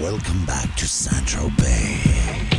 welcome back to Central Bay.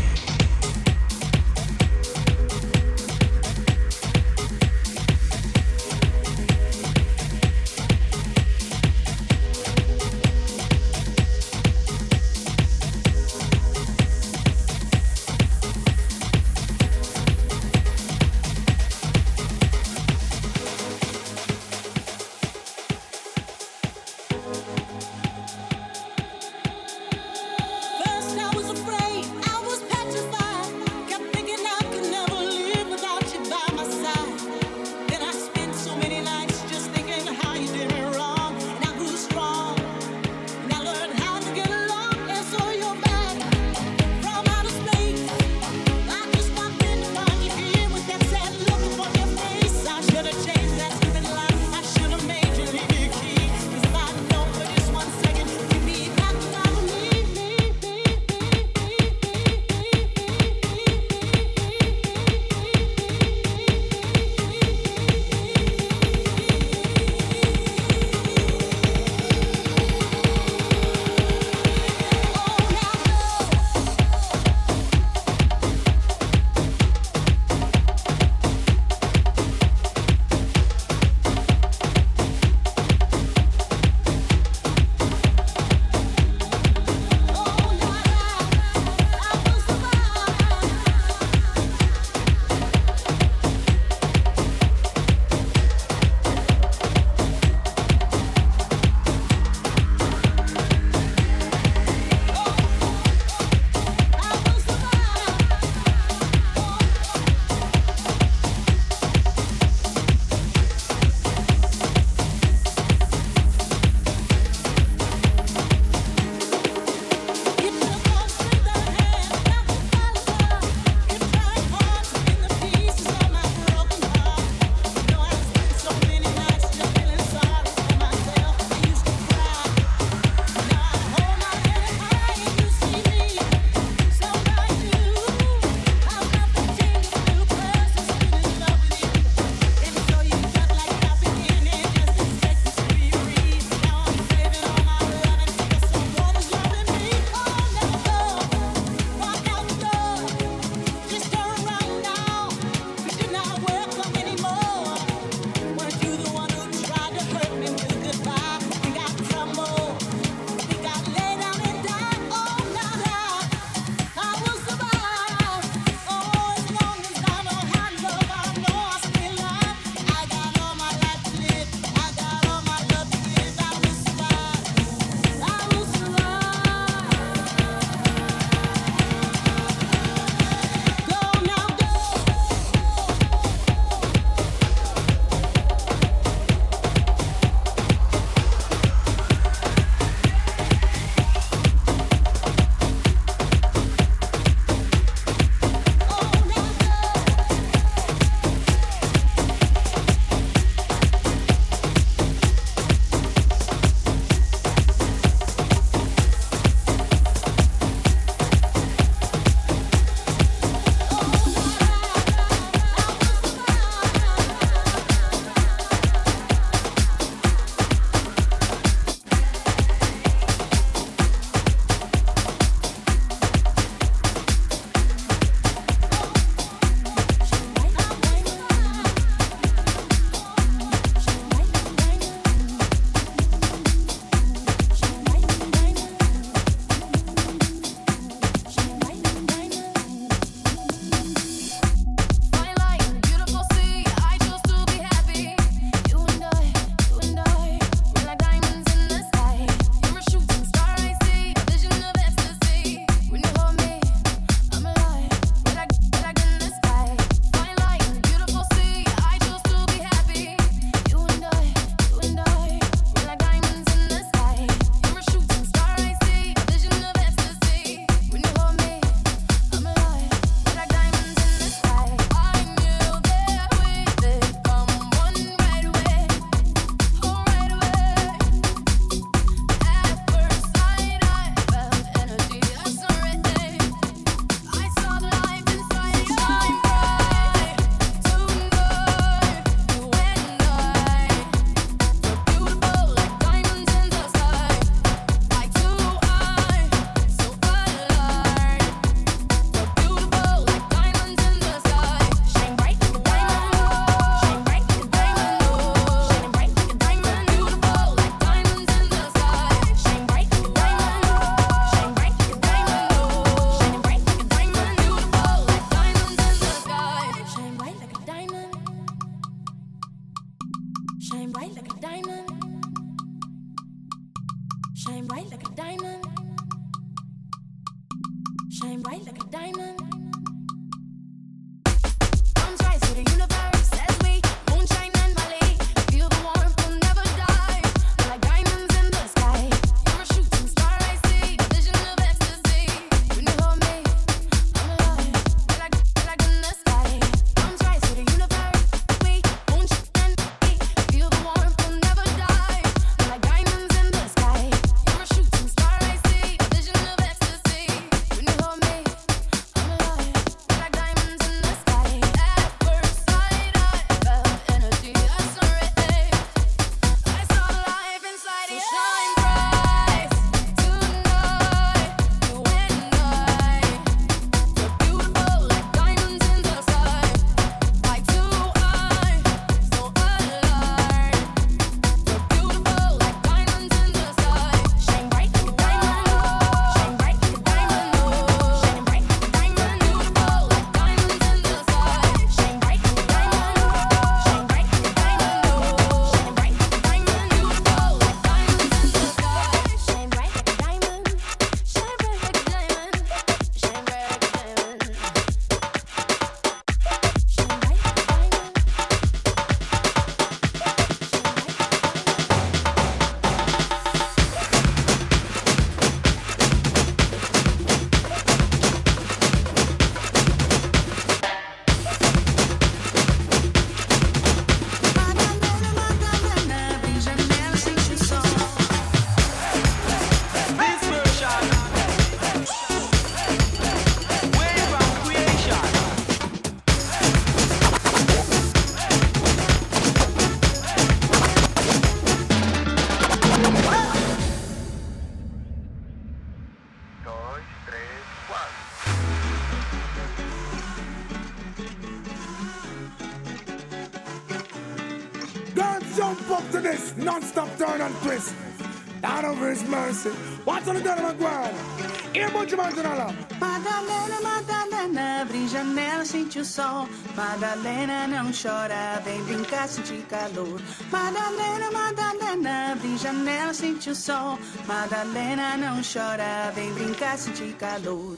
Sol. Madalena, não chora, vem brincar, sentir calor. Madalena, Madalena, abre janela, sente o sol. Madalena, não chora, vem brincar, sentir calor.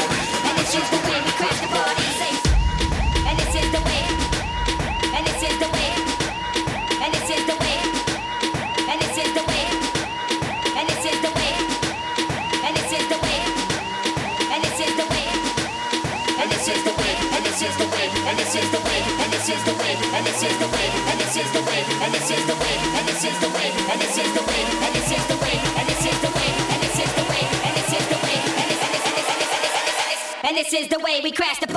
Is the way we crash the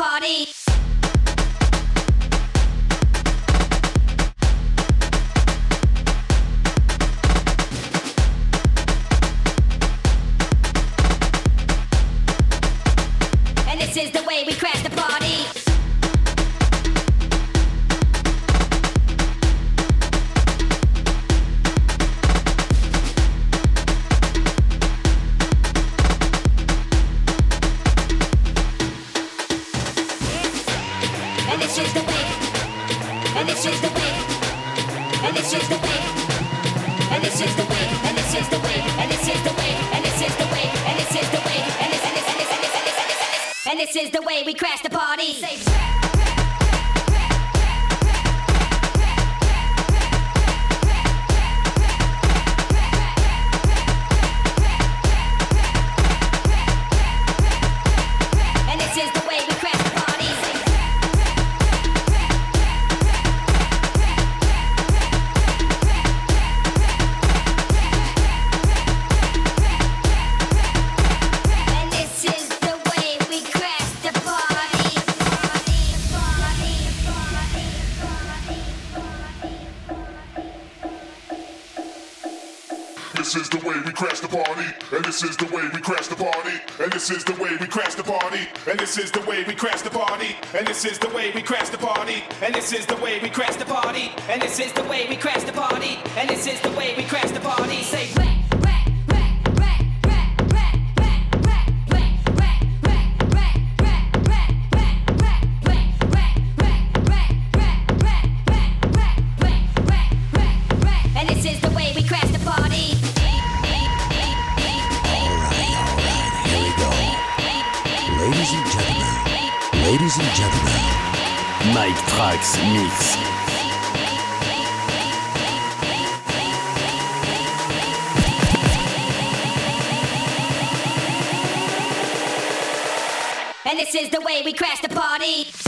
party, and this is the way we crash the party, and this is the way we crash the party, and this is the way we crash the party, and this is the way we crash the party, and this is the way we crash the party. Say. And this is the way we crash the party. And this is the way we crash the party.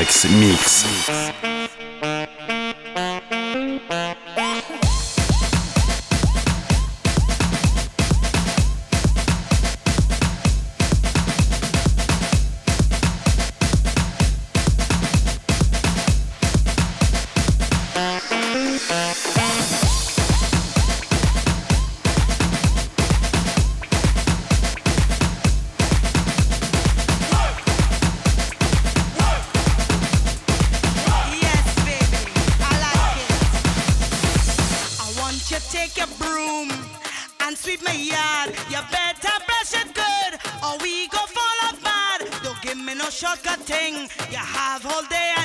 Mix. Mike have all você,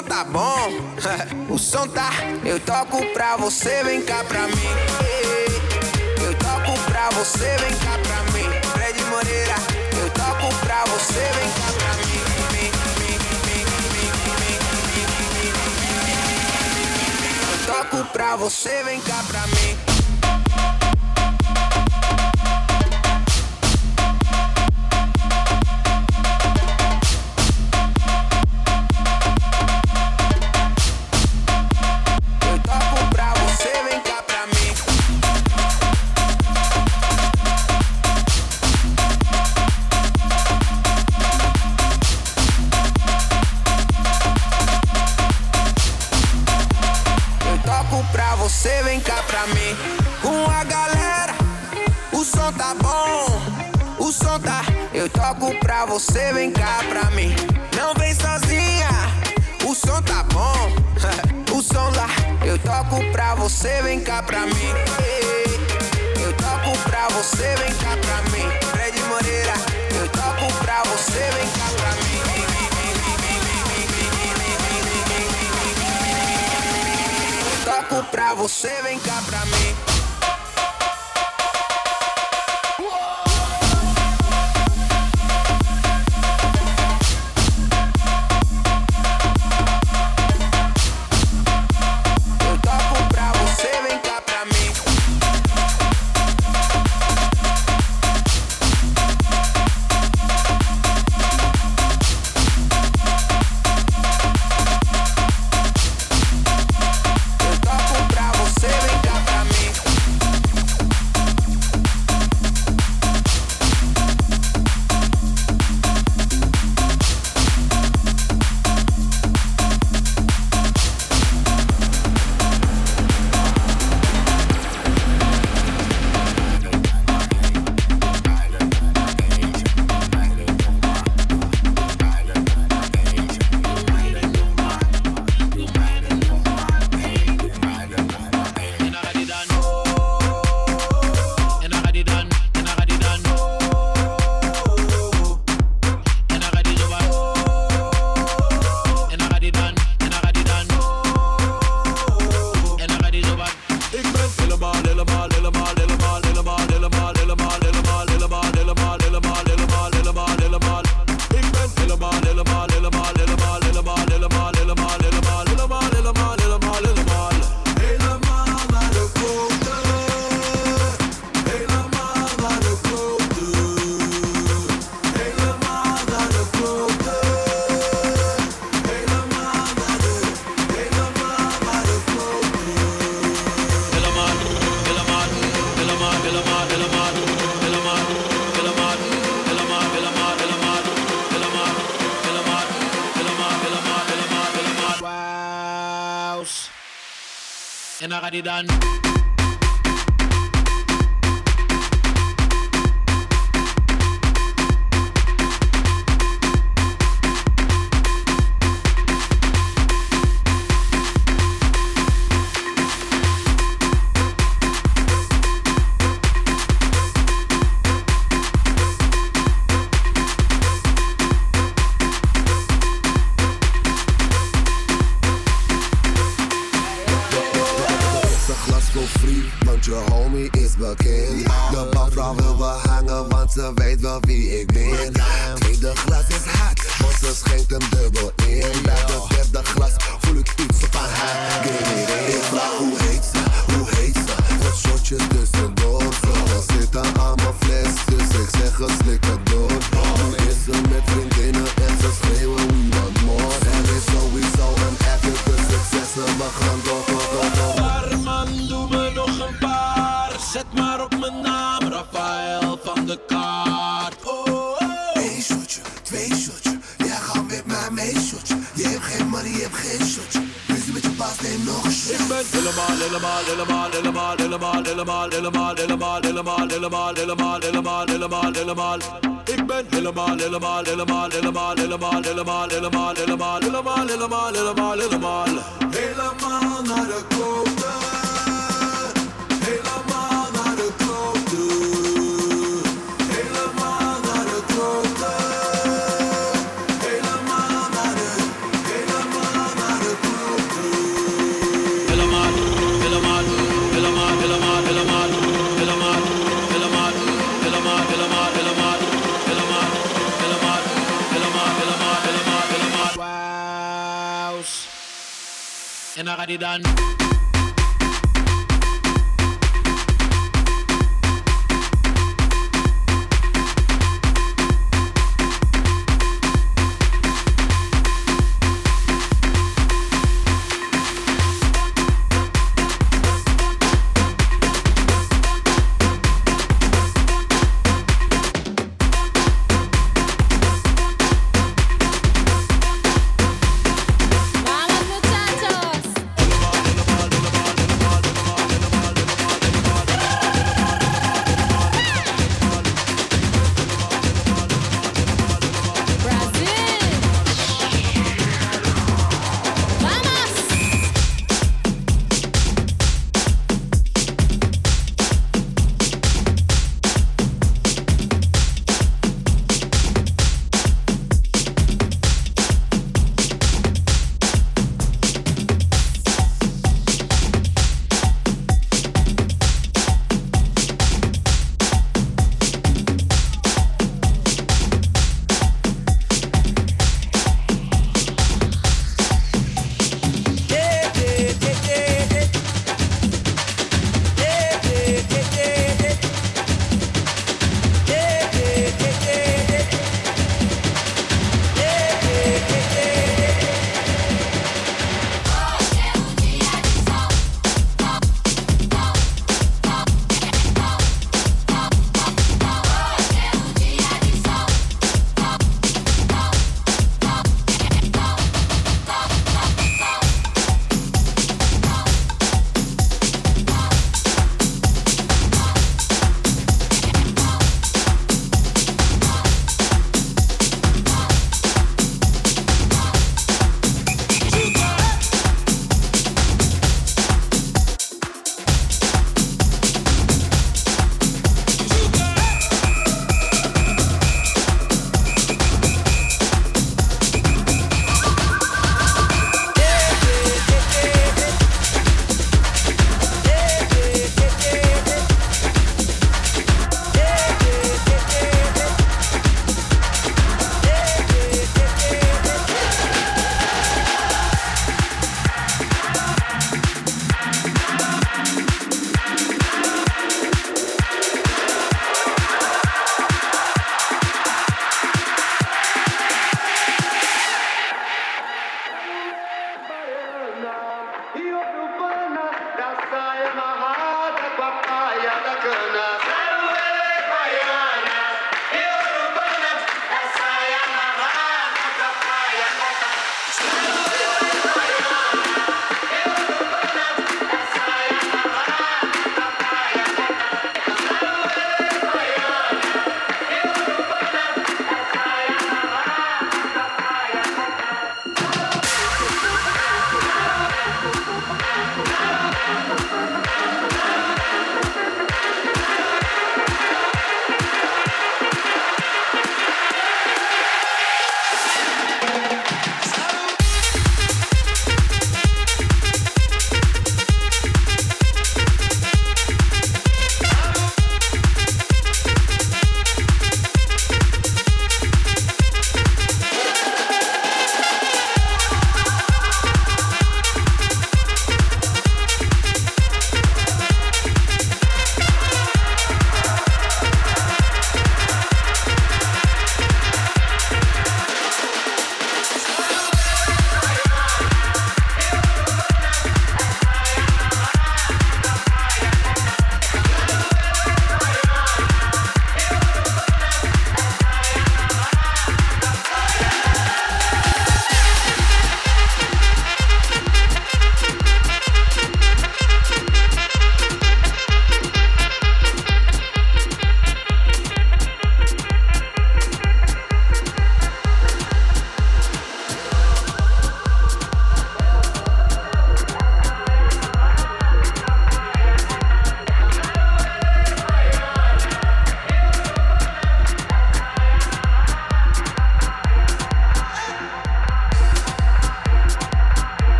som tá bom. o som tá, eu toco pra você, vem cá pra mim. Eu toco pra você, vem cá pra mim. Fred Moreira, eu toco pra você, vem cá pra mim. Eu toco pra você, vem cá pra mim. Pra mim. Eu toco pra você, vem cá pra mim. Fred Moreira, eu toco pra você, vem cá pra mim. toco pra você, vem cá pra mim. done. helemaal, helemaal, helemaal, helemaal, helemaal. Ik ben helemaal, helemaal, helemaal, helemaal, helemaal, helemaal, helemaal, helemaal, helemaal, helemaal, helemaal, helemaal. Helemaal naar de koop. body done.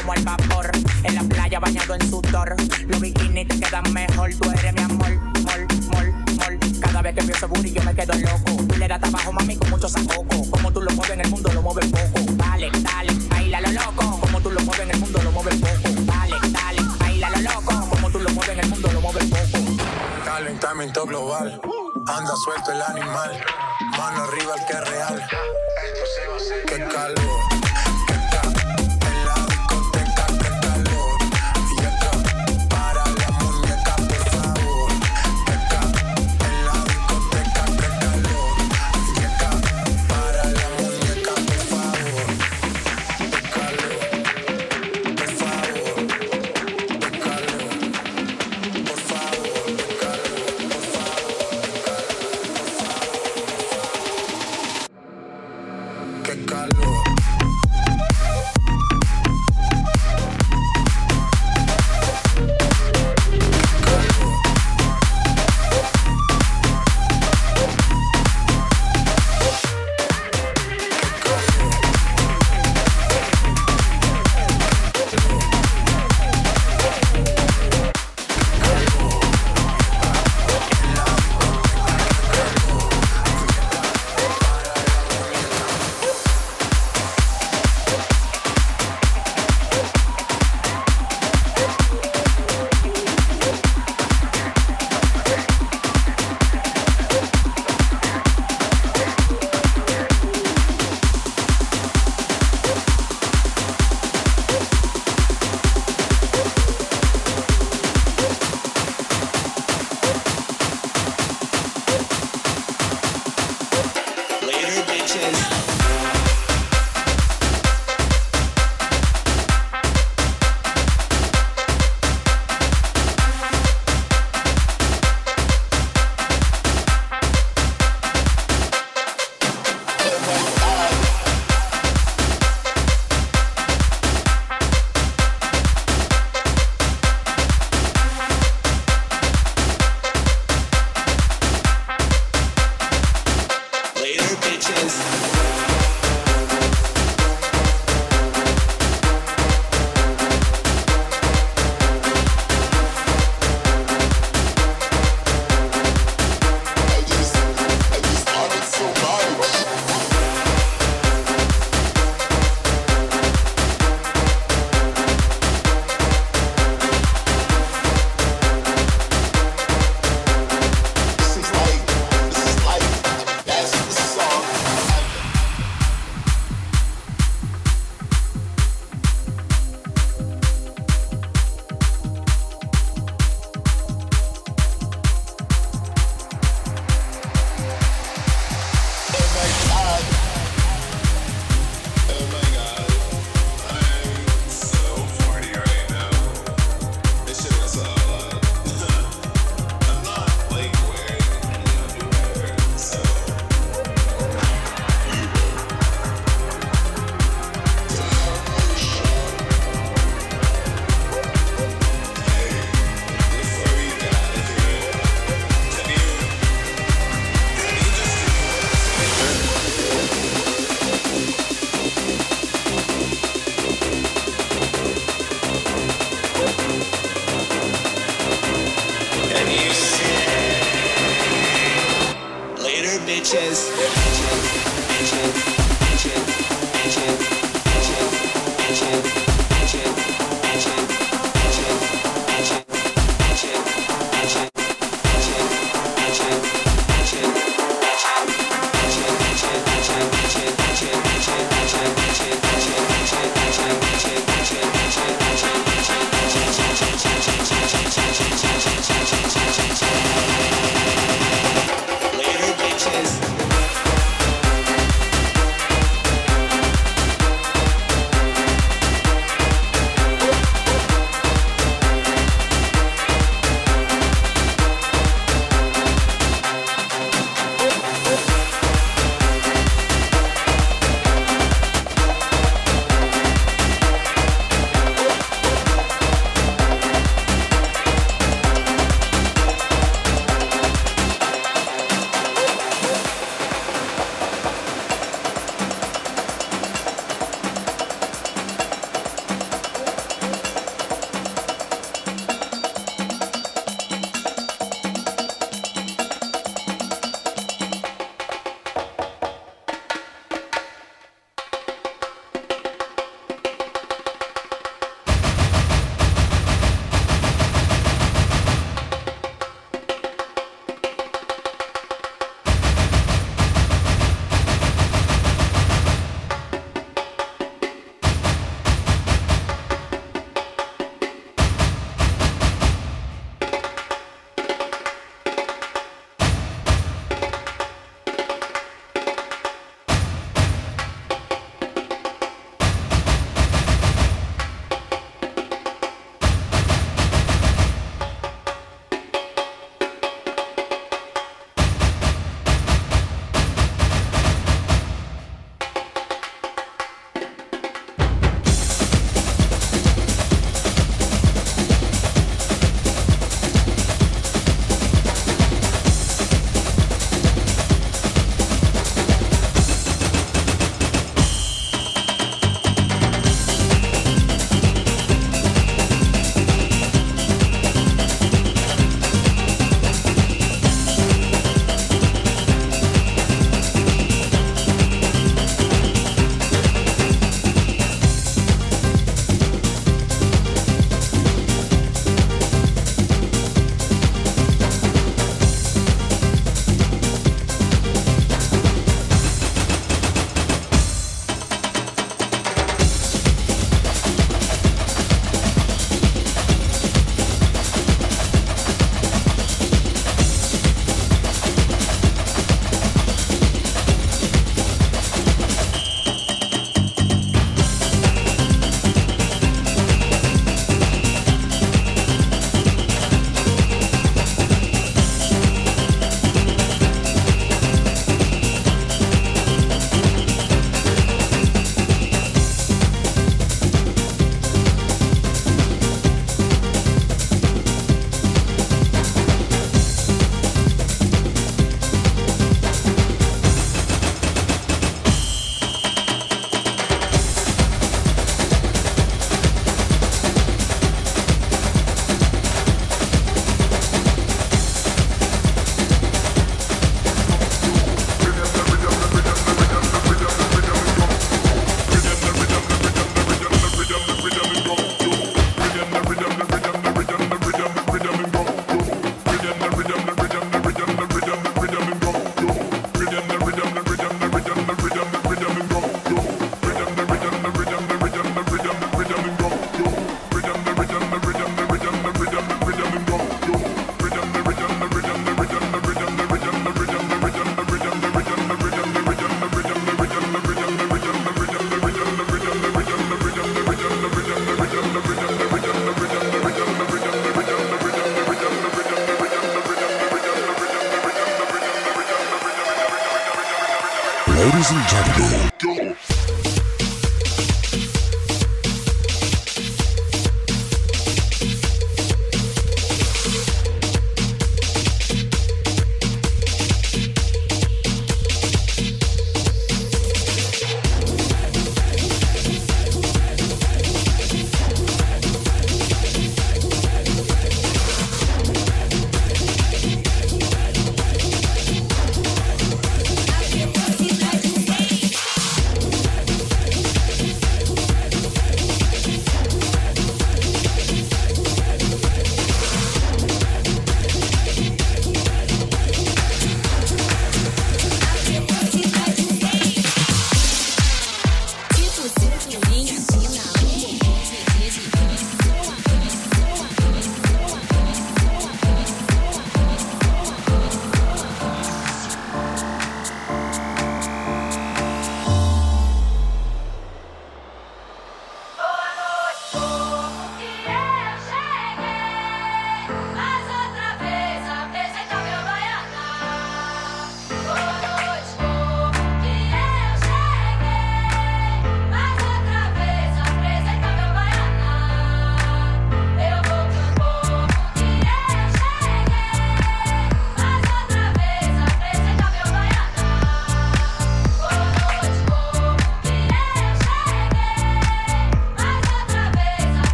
como al vapor. En la playa bañado en sudor. Los bikinis te quedan mejor. Tú eres mi amor, mol, mol, mol. Cada vez que pienso booty yo me quedo loco. Tú le das trabajo, mami, con mucho sacoco. Como tú lo mueves en el mundo, lo mueves poco. Dale, dale, baila lo loco. Como tú lo mueves en el mundo, lo mueves poco. Dale, dale, baila lo loco. Como tú lo mueves en el mundo, lo mueves poco. Calentamiento global. Anda suelto el animal. Mano arriba el que es real. Qué calor.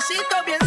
necesito bien